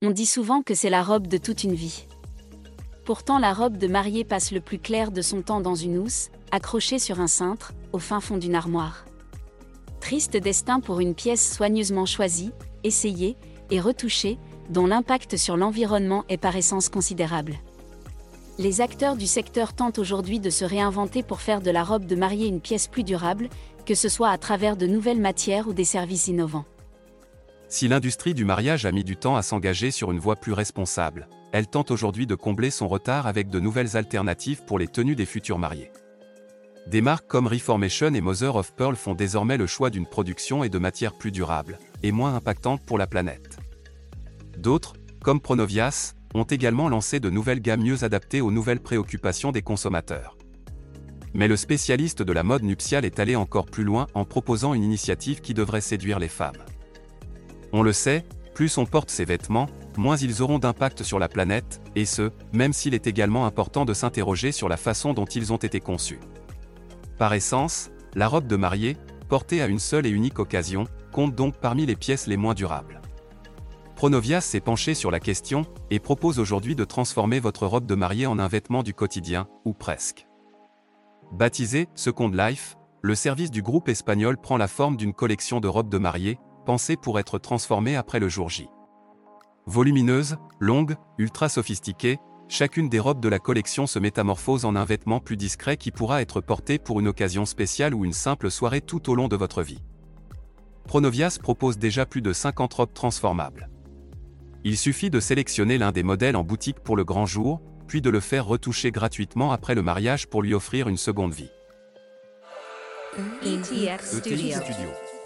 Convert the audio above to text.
On dit souvent que c'est la robe de toute une vie. Pourtant, la robe de mariée passe le plus clair de son temps dans une housse, accrochée sur un cintre, au fin fond d'une armoire. Triste destin pour une pièce soigneusement choisie, essayée et retouchée, dont l'impact sur l'environnement est par essence considérable. Les acteurs du secteur tentent aujourd'hui de se réinventer pour faire de la robe de mariée une pièce plus durable, que ce soit à travers de nouvelles matières ou des services innovants. Si l'industrie du mariage a mis du temps à s'engager sur une voie plus responsable, elle tente aujourd'hui de combler son retard avec de nouvelles alternatives pour les tenues des futurs mariés. Des marques comme Reformation et Mother of Pearl font désormais le choix d'une production et de matières plus durables, et moins impactantes pour la planète. D'autres, comme Pronovias, ont également lancé de nouvelles gammes mieux adaptées aux nouvelles préoccupations des consommateurs. Mais le spécialiste de la mode nuptiale est allé encore plus loin en proposant une initiative qui devrait séduire les femmes. On le sait, plus on porte ces vêtements, moins ils auront d'impact sur la planète, et ce, même s'il est également important de s'interroger sur la façon dont ils ont été conçus. Par essence, la robe de mariée, portée à une seule et unique occasion, compte donc parmi les pièces les moins durables. Pronovias s'est penché sur la question, et propose aujourd'hui de transformer votre robe de mariée en un vêtement du quotidien, ou presque. Baptisé Second Life, le service du groupe espagnol prend la forme d'une collection de robes de mariée, pensée pour être transformée après le jour J. Volumineuse, longue, ultra sophistiquée, chacune des robes de la collection se métamorphose en un vêtement plus discret qui pourra être porté pour une occasion spéciale ou une simple soirée tout au long de votre vie. Pronovias propose déjà plus de 50 robes transformables. Il suffit de sélectionner l'un des modèles en boutique pour le grand jour, puis de le faire retoucher gratuitement après le mariage pour lui offrir une seconde vie. ETX